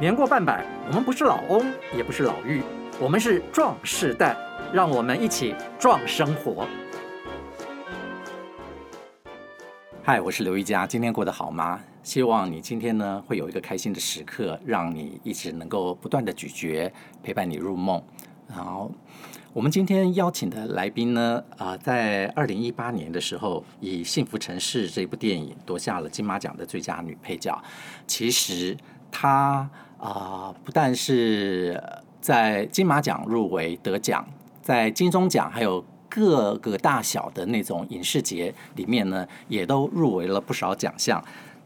年过半百，我们不是老翁，也不是老妪，我们是壮世代，让我们一起壮生活。嗨，我是刘一佳，今天过得好吗？希望你今天呢会有一个开心的时刻，让你一直能够不断的咀嚼，陪伴你入梦。然后，我们今天邀请的来宾呢，啊、呃，在二零一八年的时候，以《幸福城市》这部电影夺下了金马奖的最佳女配角。其实她。啊、呃，不但是在金马奖入围得奖，在金钟奖还有各个大小的那种影视节里面呢，也都入围了不少奖项。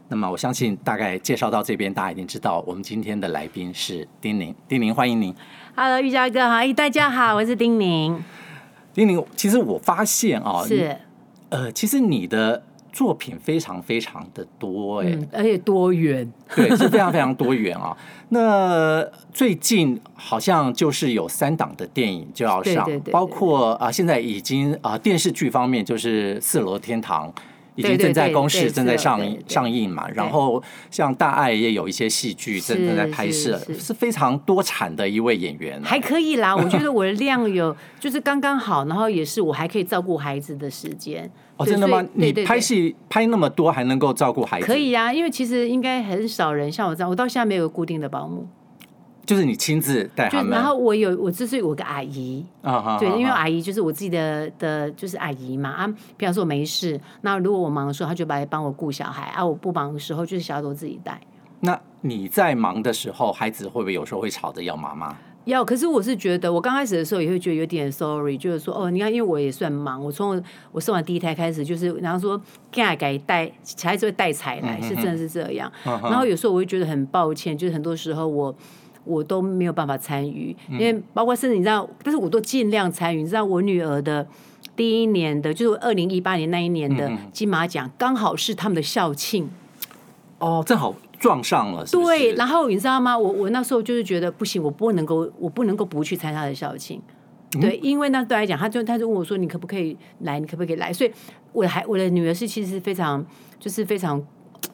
那么我相信，大概介绍到这边，大家已经知道我们今天的来宾是丁宁。丁宁，欢迎您。Hello，玉佳哥好，大家好，我是丁宁。丁宁，其实我发现啊，是，呃，其实你的。作品非常非常的多哎、嗯，而且多元，对，是非常非常多元啊。那最近好像就是有三档的电影就要上，对对对对，包括啊，现在已经啊电视剧方面就是《四楼天堂》。已经正在公示，正在上映上映嘛。然后像大爱也有一些戏剧正正在拍摄，是非常多产的一位演员。还可以啦，我觉得 我的量有就是刚刚好，然后也是我还可以照顾孩子的时间。哦，真的吗？你拍戏拍那么多，还能够照顾孩子？可以呀，因为其实应该很少人像我这样，我到现在没有固定的保姆。就是你亲自带他们，然后我有我就是我个阿姨，uh-huh, 对，因为阿姨就是我自己的的，就是阿姨嘛啊。比方说我没事，那如果我忙的时候，她就来帮我顾小孩啊。我不忙的时候，就是小孩都自己带。那你在忙的时候，孩子会不会有时候会吵着要妈妈？要，可是我是觉得，我刚开始的时候也会觉得有点 sorry，就是说哦，你看，因为我也算忙，我从我生完第一胎开始，就是然后说该该带小孩子会带财来，是真的是这样。Uh-huh. 然后有时候我会觉得很抱歉，就是很多时候我。我都没有办法参与，因为包括甚至你知道，但是我都尽量参与。你知道我女儿的第一年的，就是二零一八年那一年的金马奖，刚好是他们的校庆。哦，正好撞上了是是？对，然后你知道吗？我我那时候就是觉得不行，我不能够，我不能够不去参加他的校庆。对，因为那对来讲，他就他就问我说：“你可不可以来？你可不可以来？”所以我的孩我的女儿是其实是非常，就是非常。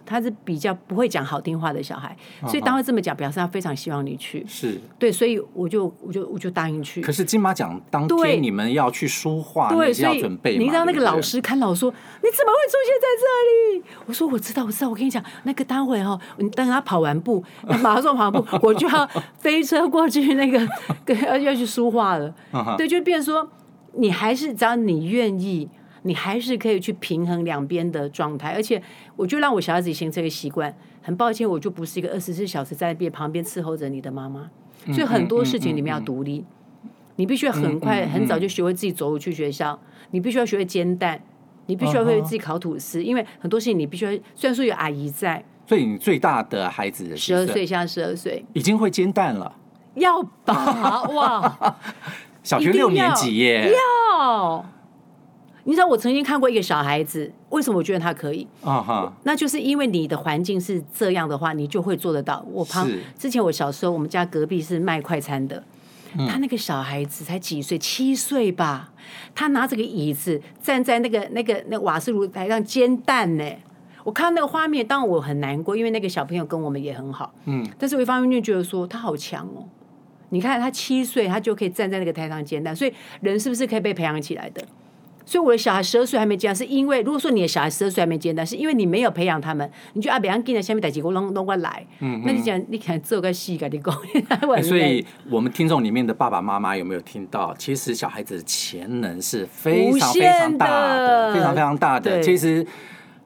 他是比较不会讲好听话的小孩，所以当会这么讲，表示他非常希望你去。是对，所以我就我就我就答应去。可是金马奖当天你们要去书画，对，所以要准备。你知道那个老师看到我说：“你怎么会出现在这里？”我说：“我知道，我知道。我跟你讲，那个待会哈，你等他跑完步，马上跑完步，我就要飞车过去，那个 要要去书画了。对，就变成说，你还是只要你愿意。”你还是可以去平衡两边的状态，而且我就让我小孩子形成一个习惯。很抱歉，我就不是一个二十四小时在边旁边伺候着你的妈妈，所以很多事情你们要独立。你必须要很快很早就学会自己走路去学校，你必须要学会煎蛋，你必须要会自己烤吐司，因为很多事情你必须要。虽然说有阿姨在，所以你最大的孩子十二岁，现在十二岁，已经会煎蛋了。要吧？哇！小学六年级耶，要。你知道我曾经看过一个小孩子，为什么我觉得他可以？啊哈，那就是因为你的环境是这样的话，你就会做得到。我旁之前我小时候，我们家隔壁是卖快餐的，他那个小孩子才几岁，七岁吧，他拿着个椅子站在那个那个那瓦斯炉台上煎蛋呢。我看到那个画面，当然我很难过，因为那个小朋友跟我们也很好。嗯，但是我一方面就觉得说他好强哦。你看他七岁，他就可以站在那个台上煎蛋，所以人是不是可以被培养起来的？所以我的小孩十二岁还没见，是因为如果说你的小孩十二岁还没见，但是因为你没有培养他们，你就阿别人跟在下面带几个弄弄过来，嗯，那你讲你看这个戏，跟你讲，所以我们听众里面的爸爸妈妈有没有听到？其实小孩子的潜能是非常非常大的，非常非常大的，其实。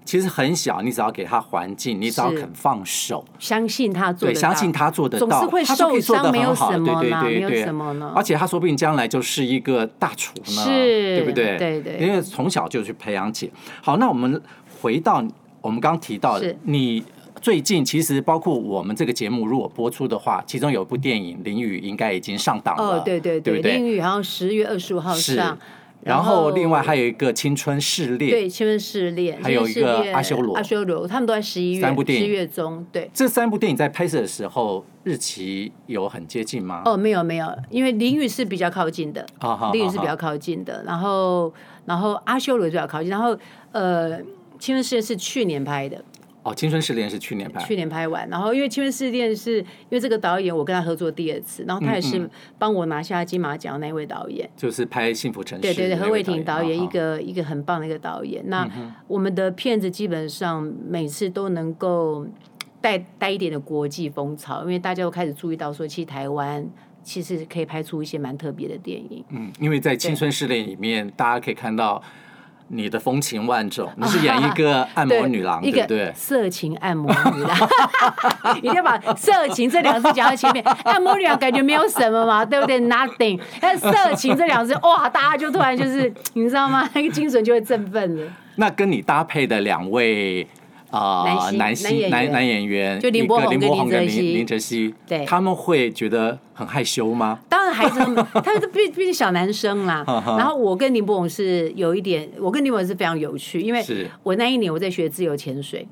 其实很小，你只要给他环境，你只要肯放手，相信他做对，相信他做得到，总是会受伤，没有什么对对对对，没有什么呢。而且他说不定将来就是一个大厨呢，是，对不对？对对，因为从小就去培养起。好，那我们回到我们刚刚提到的，你最近其实包括我们这个节目如果播出的话，其中有一部电影《淋雨》应该已经上档了，哦，对对对，对，淋雨好像十月二十五号上。然后另外还有一个青春试炼，对，青春试炼，还有一个阿修罗，阿修罗，他们都在十一月，三部电影，十月中，对。这三部电影在拍摄的时候日期有很接近吗？哦，没有没有，因为淋雨是比较靠近的，淋雨是比较靠近的，然后然后阿修罗比较靠近，然后呃，青春试炼是去年拍的。哦，《青春试炼》是去年拍，去年拍完。然后因为《青春试炼》是因为这个导演，我跟他合作第二次，然后他也是帮我拿下金马奖那位导演，就是拍《幸福城市》。对对对，何伟霆导演，一个一个很棒的一个导演。那我们的片子基本上每次都能够带带一点的国际风潮，因为大家都开始注意到说，其实台湾其实可以拍出一些蛮特别的电影。嗯，因为在《青春试炼》里面，大家可以看到。你的风情万种，你是演一个按摩女郎，对不对？色情按摩女郎，一定要把“色情”这两个字讲在前面。按摩女郎感觉没有什么嘛，对不对？Nothing。但“色情”这两个字，哇，大家就突然就是，你知道吗？那个精神就会振奋了。那跟你搭配的两位。啊，男性男男演员，就林柏宏跟林林哲熙，对，他们会觉得很害羞吗？当然，孩子们，他们毕毕竟小男生啦。然后我跟林柏宏是有一点，我跟林柏宏是非常有趣，因为我那一年我在学自由潜水，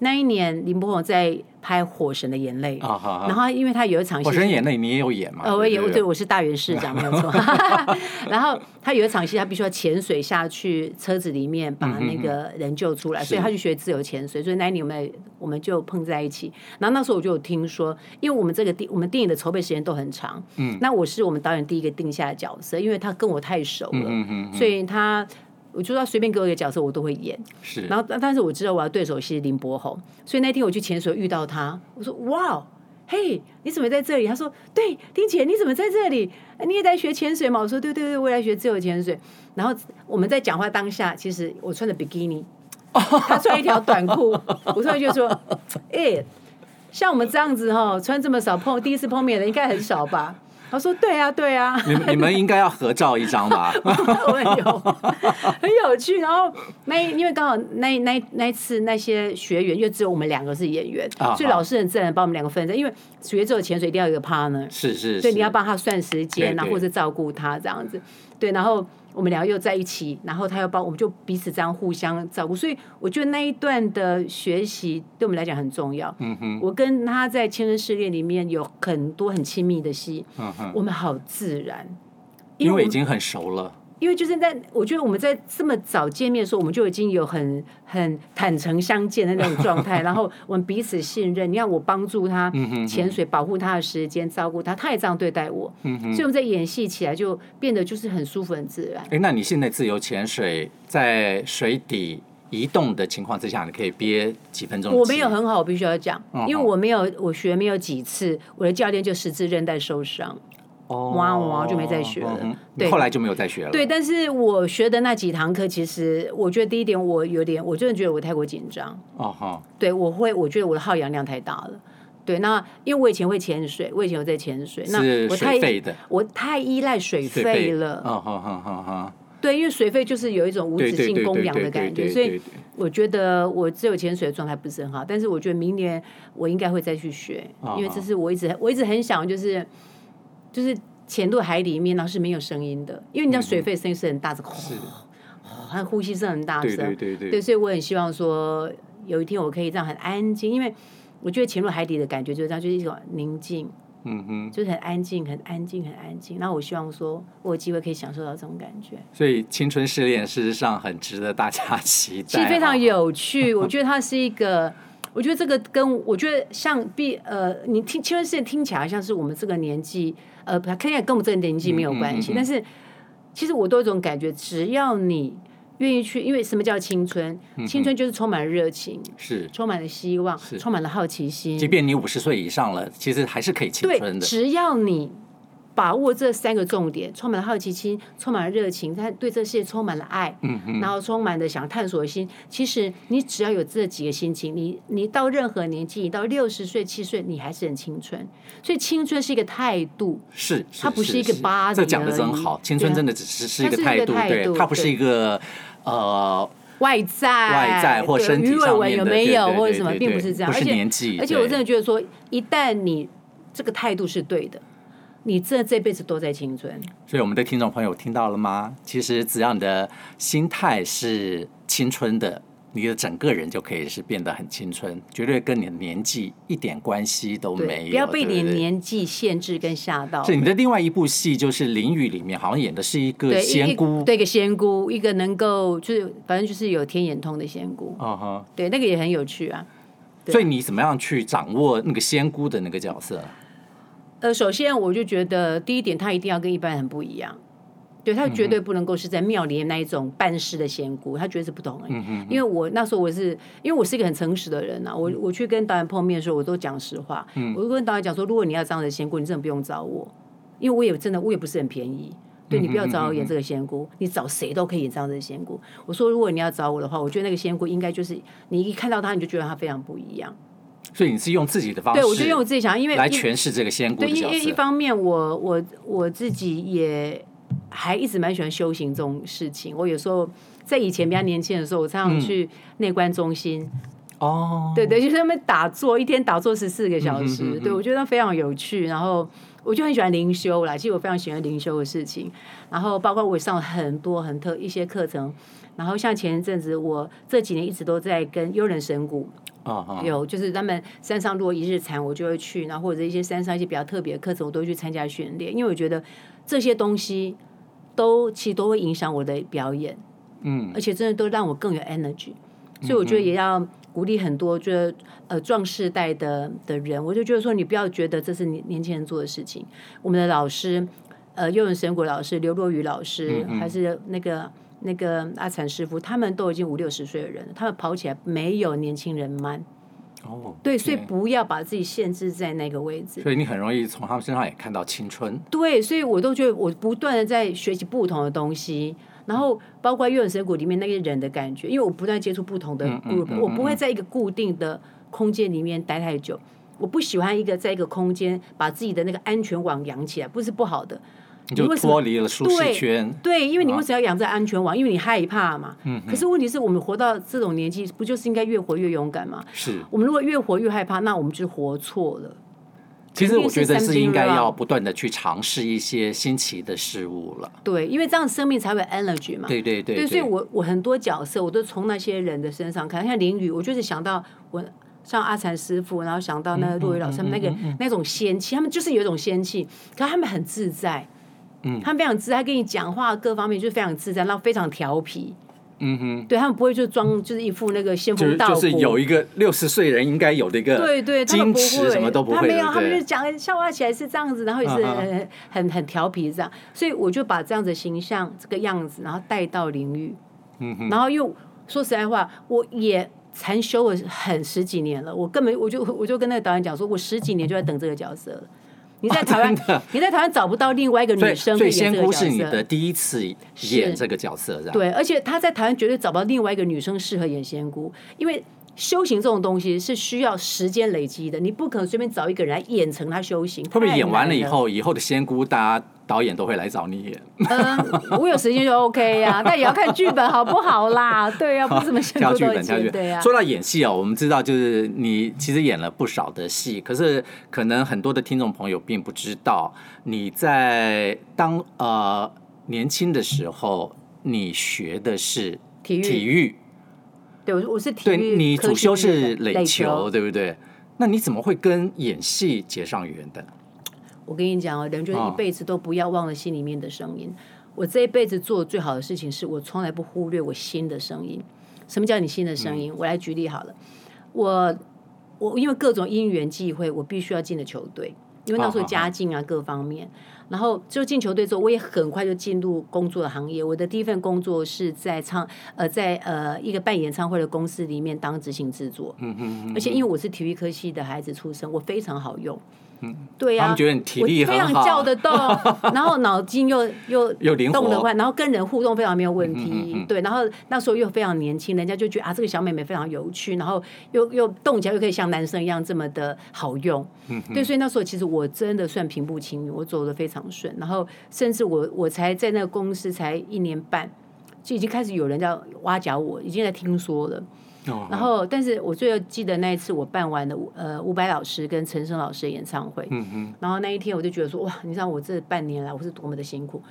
那一年林柏宏在。拍《火神的眼泪》，然后因为他有一场戏，《火神眼泪》你也有演嘛？呃，我也有，对，我是大元市长，没有错。然后他有一场戏，他必须要潜水下去车子里面把那个人救出来，所以他去学自由潜水。所以那一年我们我们就碰在一起。然后那时候我就有听说，因为我们这个电我们电影的筹备时间都很长，嗯，那我是我们导演第一个定下的角色，因为他跟我太熟了，所以他。我就要随便给我一个角色，我都会演。是，然后但是我知道我要对手是林柏宏，所以那天我去潜水遇到他，我说哇，嘿，你怎么在这里？他说对，丁姐你怎么在这里？你也在学潜水吗？我说对对对，我也在学自由潜水。然后我们在讲话当下，其实我穿着比基尼，他穿一条短裤，我突然就说，哎、欸，像我们这样子哈，穿这么少碰第一次碰面的应该很少吧？他说：“对啊，对啊，你你们应该要合照一张吧？我有，很有趣。然后那因为刚好那那那次那些学员，因为只有我们两个是演员，所以老师很自然把我们两个分在。因为学这个潜水一定要有一个 partner，是是，所以你要帮他算时间，然后或者照顾他这样子。对，然后。”我们两个又在一起，然后他又帮我们，就彼此这样互相照顾，所以我觉得那一段的学习对我们来讲很重要。嗯哼，我跟他在《青春试炼》里面有很多很亲密的戏，嗯哼，我们好自然，因为，因为已经很熟了。因为就是在我觉得我们在这么早见面的时候，我们就已经有很很坦诚相见的那种状态，然后我们彼此信任。你看我帮助他潜水，保护他的时间，照顾他，他也这样对待我。所以我们在演戏起来就变得就是很舒服、很自然。哎，那你现在自由潜水在水底移动的情况之下，你可以憋几分钟？我没有很好，我必须要讲，因为我没有我学没有几次，我的教练就十字韧带受伤。哇哇就没再学了，对，后来就没有再学了。对，但是我学的那几堂课，其实我觉得第一点，我有点，我真的觉得我太过紧张。哦哈。对，我会，我觉得我的耗氧量太大了。对，那因为我以前会潜水，我以前有在潜水，那我太我太依赖水费了。哦哈哈哈哈。对，因为水费就是有一种无止境供氧的感觉，所以我觉得我只有潜水的状态不是很好。但是我觉得明年我应该会再去学，因为这是我一直我一直很想就是。就是潜入海里面，然后是没有声音的，因为你知道水肺声音是很大，这个呼，它的呼吸声很大声，对对对，对，所以我很希望说有一天我可以这样很安静，因为我觉得潜入海底的感觉就是这样，就是一种宁静，嗯哼，就是很安静，很安静，很安静。然后我希望说我有机会可以享受到这种感觉。所以青春试炼事实上很值得大家期待，其实非常有趣。我觉得它是一个。我觉得这个跟我觉得像比呃，你听青春试炼听起来像是我们这个年纪，呃，看起来跟我们这个年纪没有关系。但是其实我都有一种感觉，只要你愿意去，因为什么叫青春？青春就是充满了热情，是充满了希望，是充满了好奇心。即便你五十岁以上了，其实还是可以青春的。对，只要你。把握这三个重点，充满了好奇心，充满了热情，他对这些充满了爱，嗯嗯，然后充满了想探索的心。其实你只要有这几个心情，你你到任何年纪，你到六十岁、七十岁，你还是很青春。所以青春是一个态度，是，它不是一个八。这讲的真好，青春真的只是是一个态度，对，它不是一个呃外在外在或身体上面有没有或者什么，并不是这样。而且年纪，而且我真的觉得说，一旦你这个态度是对的。你这这辈子都在青春，所以我们的听众朋友听到了吗？其实只要你的心态是青春的，你的整个人就可以是变得很青春，绝对跟你的年纪一点关系都没有。不要被你年纪限制跟吓到。是你的另外一部戏，就是《淋雨》里面，好像演的是一个仙姑，对，一个仙姑，一个能够就是反正就是有天眼通的仙姑。哦哈，对，那个也很有趣啊。所以你怎么样去掌握那个仙姑的那个角色？呃，首先我就觉得第一点，他一定要跟一般人不一样。对，他绝对不能够是在庙里那一种办事的仙姑，他绝对是不同的。嗯嗯。因为我那时候我是，因为我是一个很诚实的人呐，我我去跟导演碰面的时候，我都讲实话。嗯。我就跟导演讲说，如果你要这样的仙姑，你真的不用找我，因为我也真的我也不是很便宜。对，你不要找我演这个仙姑，你找谁都可以演这样的仙姑。我说，如果你要找我的话，我觉得那个仙姑应该就是你一看到她，你就觉得她非常不一样。所以你是用自己的方式，对，我就用我自己想，因为来诠释这个仙姑的角色。对，因为一方面我我我自己也。还一直蛮喜欢修行这种事情。我有时候在以前比较年轻的时候，我常常去内观中心。哦、嗯，对对，就是他们打坐，一天打坐十四个小时。嗯、哼哼哼对，我觉得非常有趣。然后我就很喜欢灵修啦，其实我非常喜欢灵修的事情。然后包括我也上了很多很特一些课程。然后像前一阵子，我这几年一直都在跟幽人神鼓。有就是他们山上如果一日禅，我就会去。然后或者一些山上一些比较特别的课程，我都会去参加训练，因为我觉得这些东西。都其实都会影响我的表演，嗯，而且真的都让我更有 energy，所以我觉得也要鼓励很多，就是呃壮世代的的人，我就觉得说你不要觉得这是年年轻人做的事情。我们的老师，呃，幼人神谷老师刘若雨老师，还是那个那个阿禅师傅，他们都已经五六十岁的人了，他们跑起来没有年轻人慢。哦，对，所以不要把自己限制在那个位置。所以你很容易从他们身上也看到青春。对，所以我都觉得我不断的在学习不同的东西，然后包括《月影神谷》里面那个人的感觉，因为我不断接触不同的 group，我不会在一个固定的空间里面待太久。我不喜欢一个在一个空间把自己的那个安全网养起来，不是不好的。你就脱离了舒适圈。对，对，因为你为什么要养在安全网？因为你害怕嘛。嗯。可是问题是我们活到这种年纪，不就是应该越活越勇敢吗？是。我们如果越活越害怕，那我们就活错了。其实我觉得是应该要不断的去尝试一些新奇的事物了。对，因为这样生命才会 energy 嘛。对对对。对，所以我我很多角色，我都从那些人的身上看，像林雨，我就是想到我像阿禅师傅，然后想到那个若瑀老师，那个那种仙气，他们就是有一种仙气，可是他们很自在。嗯，他们非常自在，跟你讲话各方面就是非常自在，然后非常调皮。嗯哼，对他们不会就装，就是一副那个仙风道骨，就是有一个六十岁人应该有的一个对对，他们不会。什么都不会，他没有，他们就讲笑话起来是这样子，然后也是很很很调皮这样，所以我就把这样子的形象这个样子，然后带到灵域。嗯哼，然后又说实在话，我也禅修了很十几年了，我根本我就我就跟那个导演讲说，我十几年就在等这个角色了。你在台湾，哦、你在台湾找不到另外一个女生可以演这个角色。所以仙姑是你的第一次演这个角色？对，而且他在台湾绝对找不到另外一个女生适合演仙姑，因为修行这种东西是需要时间累积的，你不可能随便找一个人来演成他修行。会不会演完了以后，以后的仙姑大家？导演都会来找你演，嗯，我有时间就 OK 呀，但也要看剧本好不好啦。对呀，不是什么挑剧本，挑剧本。对呀说到演戏哦，我们知道就是你其实演了不少的戏，可是可能很多的听众朋友并不知道你在当呃年轻的时候，你学的是体育。体育，对，我我是体育。对，你主修是垒球，对不对？那你怎么会跟演戏结上缘的？我跟你讲哦，人就一辈子都不要忘了心里面的声音。我这一辈子做最好的事情是我从来不忽略我心的声音。什么叫你心的声音？我来举例好了。我我因为各种因缘际会，我必须要进的球队，因为那时候家境啊各方面。然后就进球队之后，我也很快就进入工作的行业。我的第一份工作是在唱呃在呃一个办演唱会的公司里面当执行制作。嗯嗯。而且因为我是体育科系的孩子出身，我非常好用。嗯，对呀、啊，他们觉得你体力好，非常叫得动，然后脑筋又又又动得快，然后跟人互动非常没有问题。嗯嗯嗯对，然后那时候又非常年轻，人家就觉得啊，这个小妹妹非常有趣，然后又又动起来又可以像男生一样这么的好用。嗯，对，所以那时候其实我真的算平步青云，我走的非常顺。然后甚至我我才在那个公司才一年半，就已经开始有人在挖角我，已经在听说了。然后，但是我最后记得那一次我办完的呃伍佰老师跟陈升老师的演唱会，嗯嗯，然后那一天我就觉得说哇，你知道我这半年来我是多么的辛苦，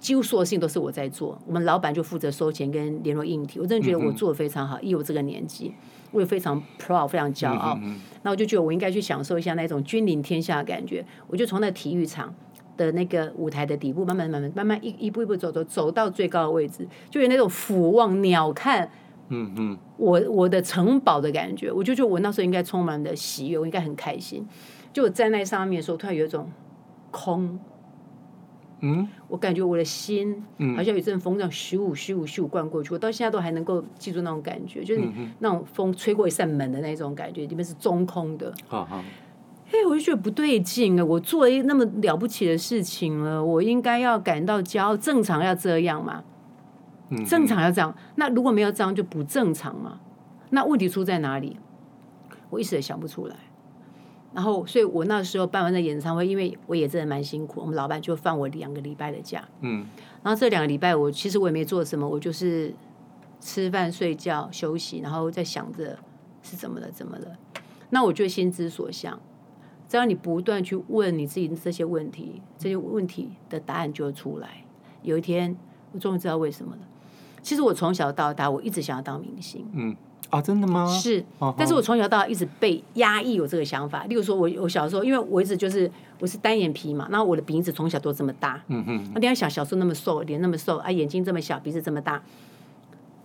几乎所有事情都是我在做，我们老板就负责收钱跟联络硬体，我真的觉得我做的非常好，以我这个年纪，我也非常 proud，非常骄傲。那我就觉得我应该去享受一下那种君临天下的感觉，我就从那体育场的那个舞台的底部，慢慢慢慢慢慢一一步一步走走走到最高的位置，就有那种俯望鸟瞰。嗯嗯，我我的城堡的感觉，我就觉得我那时候应该充满的喜悦，我应该很开心。就我站在上面的时候，突然有一种空，嗯，我感觉我的心好像有一阵风这样咻咻咻灌过去，我到现在都还能够记住那种感觉，就是那种风吹过一扇门的那种感觉，里面是中空的。好好，哎，我就觉得不对劲啊！我做了一那么了不起的事情了，我应该要感到骄傲，正常要这样嘛。正常要这样，那如果没有这样就不正常嘛？那问题出在哪里？我一时也想不出来。然后，所以我那时候办完那演唱会，因为我也真的蛮辛苦，我们老板就放我两个礼拜的假。嗯。然后这两个礼拜，我其实我也没做什么，我就是吃饭、睡觉、休息，然后在想着是怎么了，怎么了。那我就心之所向，只要你不断去问你自己这些问题，这些问题的答案就会出来。有一天，我终于知道为什么了。其实我从小到大，我一直想要当明星。嗯，啊，真的吗？是，但是我从小到大一直被压抑有这个想法。例如说，我我小时候，因为我一直就是我是单眼皮嘛，然后我的鼻子从小都这么大。嗯哼。那你要想，小时候那么瘦，脸那么瘦，啊，眼睛这么小，鼻子这么大，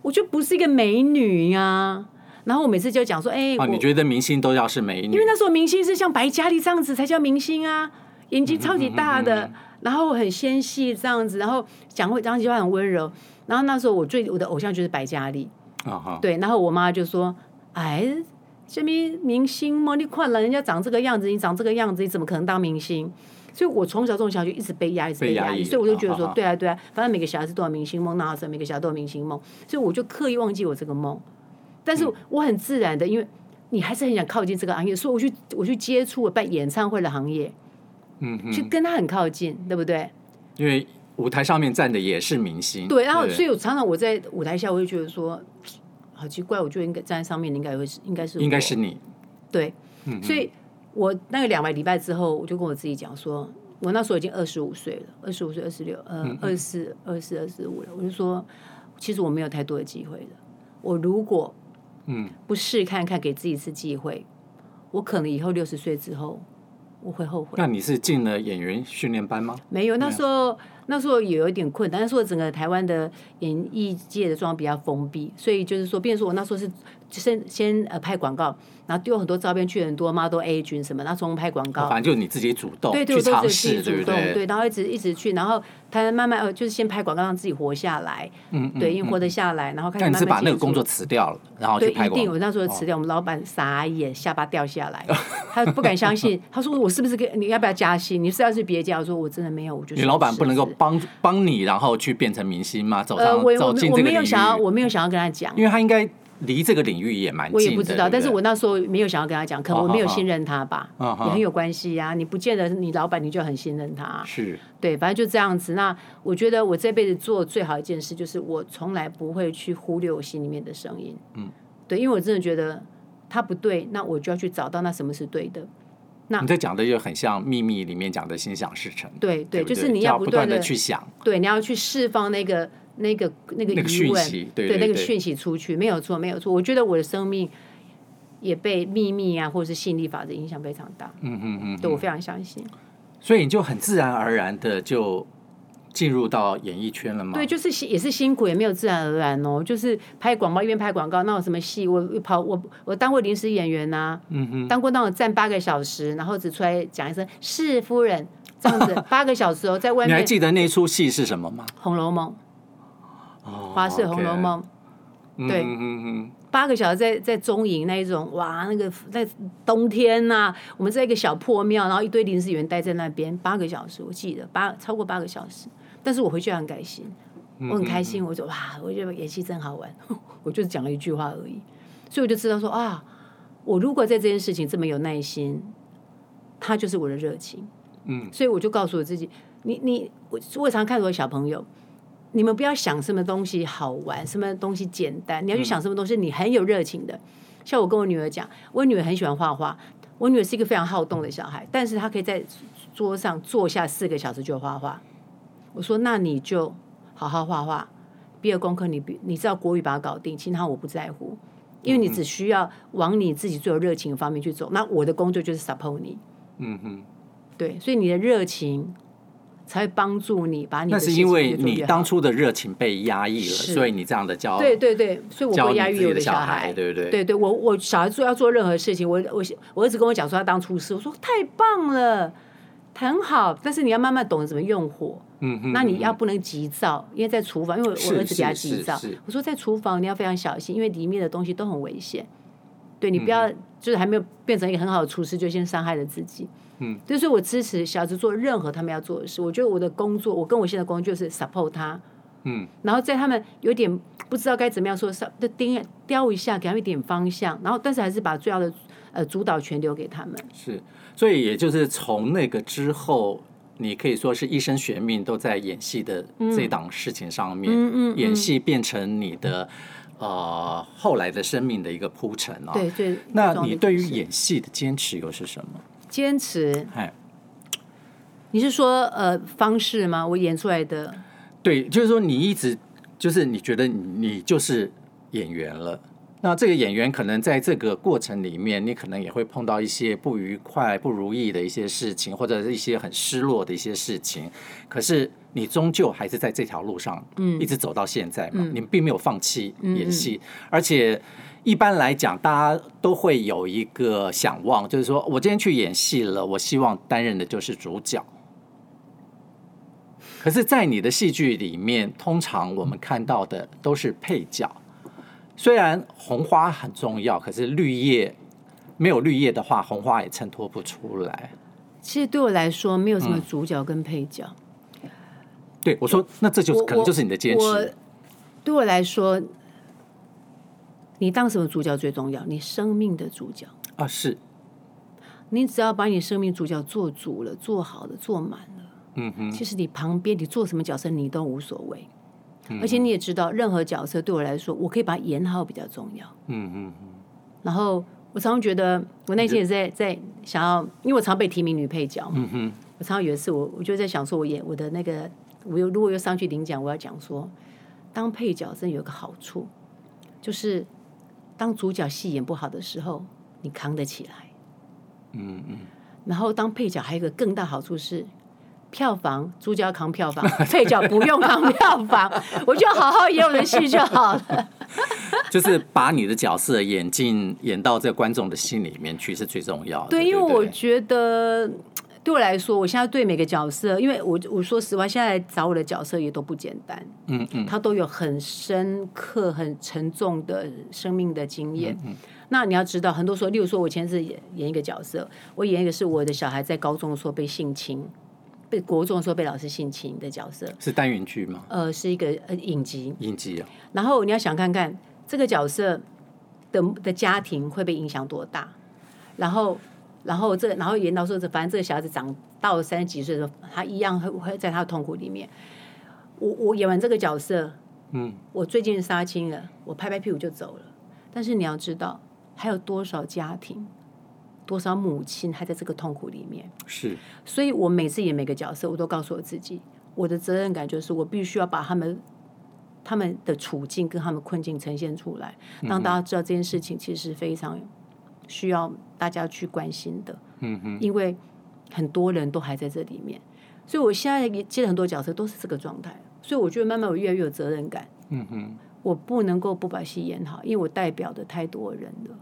我就不是一个美女呀、啊。然后我每次就讲说，哎，啊，你觉得明星都要是美女？因为那时候明星是像白嘉莉这样子才叫明星啊，眼睛超级大的，然后很纤细这样子，然后讲话讲起话很温柔。然后那时候我最我的偶像就是白嘉莉，uh-huh. 对，然后我妈就说：“哎，这名明星嘛，你看了人家长这个样子，你长这个样子，你怎么可能当明星？”所以，我从小从小就一直被压，一直被压抑，所以我就觉得说：“对啊，对啊，反正每个小孩子都有明星梦，那好，每个小孩都有明星梦。”所以我就刻意忘记我这个梦，但是我很自然的，因为你还是很想靠近这个行业，所以我去我去接触办演唱会的行业，嗯，去跟他很靠近，对不对？因为。舞台上面站的也是明星，对，然后所以我常常我在舞台下，我就觉得说，好奇怪，我觉得应该站在上面，应该会是，应该是，应该是你，对，嗯所以我那个两个礼拜之后，我就跟我自己讲说，我那时候已经二十五岁了，二十五岁，二十六，呃，二十四，二十四，二十五了，我就说，其实我没有太多的机会了，我如果嗯。不试看看，给自己一次机会，我可能以后六十岁之后我会后悔。那你是进了演员训练班吗？没有，那时候。那时候也有一点困难，但是说整个台湾的演艺界的状况比较封闭，所以就是说，变成说我那时候是先先呃拍广告。然后丢很多照片去很多 model A 群什么，然后从拍广告，反正就是你自己主动对对，去尝试，对不对？对，然后一直一直去，然后他慢慢呃，就是先拍广告让自己活下来，嗯，对，因为活得下来，然后开始慢慢。是把那个工作辞掉了，然后去拍广告。对，一定，我那时候辞掉，我们老板傻眼，下巴掉下来，他不敢相信，他说我是不是给你要不要加薪？你是要去别家？我说我真的没有，我就是。你老板不能够帮帮你，然后去变成明星吗？走上走进这个领域。我没有想要，我没有想要跟他讲，因为他应该。离这个领域也蛮近的，我也不知道，对对，但是我那时候没有想要跟他讲，可能我没有信任他吧，也很有关系呀、啊。你不见得你老板你就很信任他，是对，反正就这样子。那我觉得我这辈子做最好一件事，就是我从来不会去忽略我心里面的声音。嗯，对，因为我真的觉得他不对，那我就要去找到那什么是对的。那你在讲的就很像《秘密》里面讲的心想事成。对对，就是你要不断的去想，对，你要去释放那个。那个那个疑问，对，对，对，对那个讯息出去没有错，没有错。我觉得我的生命也被秘密啊，或者是吸引力法则影响非常大。嗯嗯嗯，对我非常相信。所以你就很自然而然的就进入到演艺圈了吗？对，就是也是辛苦，也没有自然而然哦。就是拍广告，一边拍广告，那有什么戏？我跑我我当过临时演员呐、啊，嗯哼，当过那种站八个小时，然后只出来讲一声“是夫人”这样子，八个小时哦，在外面。你还记得那出戏是什么吗？《红楼梦》。华视《红楼梦》，对，八个小时在在中影那一种，哇，那个在冬天呐、啊，我们在一个小破庙，然后一堆临时员待在那边八个小时，我记得八超过八个小时，但是我回去很开心，我很开心，我说哇，我觉得演戏真好玩，我就讲了一句话而已，所以我就知道说啊，我如果在这件事情这么有耐心，他就是我的热情，嗯，所以我就告诉我自己，你你我我常看到我的小朋友。你们不要想什么东西好玩，什么东西简单，你要去想什么东西你很有热情的。像我跟我女儿讲，我女儿很喜欢画画，我女儿是一个非常好动的小孩，但是她可以在桌上坐下四个小时就画画。我说那你就好好画画，毕业功课你你知道国语把它搞定，其他我不在乎，因为你只需要往你自己最有热情的方面去走。那我的工作就是 support 你。嗯哼，对，所以你的热情。才会帮助你把你。那是因为你当初的热情被压抑了，所以你这样的教。对对对，所以我会压抑我的小孩，对不对？对对，我我小孩做要做任何事情，我我我儿子跟我讲说他当厨师，我说太棒了，很好，但是你要慢慢懂得怎么用火。嗯哼。那你要不能急躁，因为在厨房，因为我儿子比较急躁。我说在厨房你要非常小心，因为里面的东西都很危险。对，你不要就是还没有变成一个很好的厨师，就先伤害了自己。嗯，就是我支持小孩子做任何他们要做的事。我觉得我的工作，我跟我现在工作就是 support 他。嗯，然后在他们有点不知道该怎么样说，稍就盯雕一下，给他们一点方向。然后，但是还是把最要的呃主导权留给他们。是，所以也就是从那个之后，你可以说是一生悬命都在演戏的这档事情上面。嗯嗯，嗯，演戏变成你的。呃，后来的生命的一个铺陈啊，对对。那你对于演戏的坚持又是什么？坚持，哎，你是说呃方式吗？我演出来的，对，就是说你一直就是你觉得你就是演员了。那这个演员可能在这个过程里面，你可能也会碰到一些不愉快、不如意的一些事情，或者是一些很失落的一些事情。可是你终究还是在这条路上，嗯，一直走到现在嘛，嗯、你并没有放弃演戏。嗯、而且一般来讲，大家都会有一个想望，就是说我今天去演戏了，我希望担任的就是主角。可是，在你的戏剧里面，通常我们看到的都是配角。虽然红花很重要，可是绿叶没有绿叶的话，红花也衬托不出来。其实对我来说，没有什么主角跟配角。嗯、对我说，那这就是可能就是你的坚持。对我来说，你当什么主角最重要？你生命的主角啊，是。你只要把你生命主角做足了、做好了、做满了，嗯哼，其实你旁边你做什么角色，你都无所谓。而且你也知道，任何角色对我来说，我可以把它演好比较重要。嗯嗯嗯。然后我常常觉得，我内心也在在想要，因为我常被提名女配角嘛。嗯哼。我常常有一次，我我就在想说，我演我的那个，我又如果又上去领奖，我要讲说，当配角真有一个好处，就是当主角戏演不好的时候，你扛得起来。嗯嗯。然后当配角还有一个更大好处是。票房，主角扛票房，配角不用扛票房，我就好好演我的戏就好了。就是把你的角色演进演到这观众的心里面去是最重要的。对，因为我觉得对我来说，我现在对每个角色，因为我我说实话，现在找我的角色也都不简单。嗯嗯，他都有很深刻、很沉重的生命的经验。嗯，那你要知道，很多时候，例如说，我前次演演一个角色，我演一个是我的小孩在高中的时候被性侵。被国中说被老师性侵的角色是单元剧吗？呃，是一个呃影集。影集啊。然后你要想看看这个角色的的家庭会被影响多大，然后然后这然后演到说这反正这个小孩子长到了三十几岁的时候，他一样会会在他的痛苦里面。我我演完这个角色，嗯，我最近杀青了，我拍拍屁股就走了。但是你要知道，还有多少家庭？多少母亲还在这个痛苦里面？是，所以我每次演每个角色，我都告诉我自己，我的责任感就是我必须要把他们他们的处境跟他们困境呈现出来，让大家知道这件事情其实是非常需要大家去关心的。嗯哼，因为很多人都还在这里面，所以我现在接了很多角色都是这个状态，所以我觉得慢慢我越来越有责任感。嗯哼，我不能够不把戏演好，因为我代表的太多人了。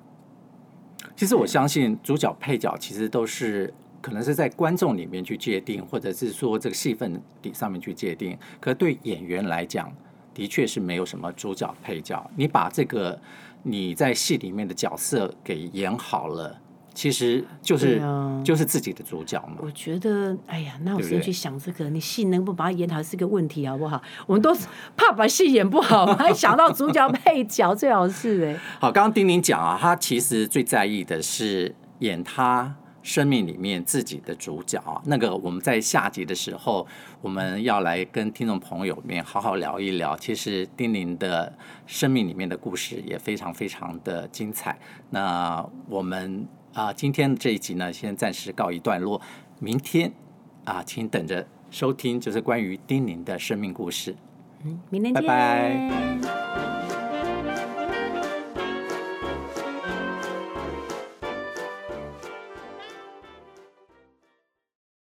其实我相信主角配角其实都是可能是在观众里面去界定，或者是说这个戏份底上面去界定。可对演员来讲，的确是没有什么主角配角。你把这个你在戏里面的角色给演好了。其实就是、啊、就是自己的主角嘛。我觉得，哎呀，那我先去想这个，你戏能不能把它演好是个问题，好不好？我们都怕把戏演不好，还想到主角配角，最好是哎。好，刚刚丁宁讲啊，他其实最在意的是演他生命里面自己的主角啊。那个我们在下集的时候，我们要来跟听众朋友们好好聊一聊。其实丁宁的生命里面的故事也非常非常的精彩。那我们。啊，今天这一集呢，先暂时告一段落。明天啊，请等着收听，就是关于丁宁的生命故事。嗯，明天见。拜拜。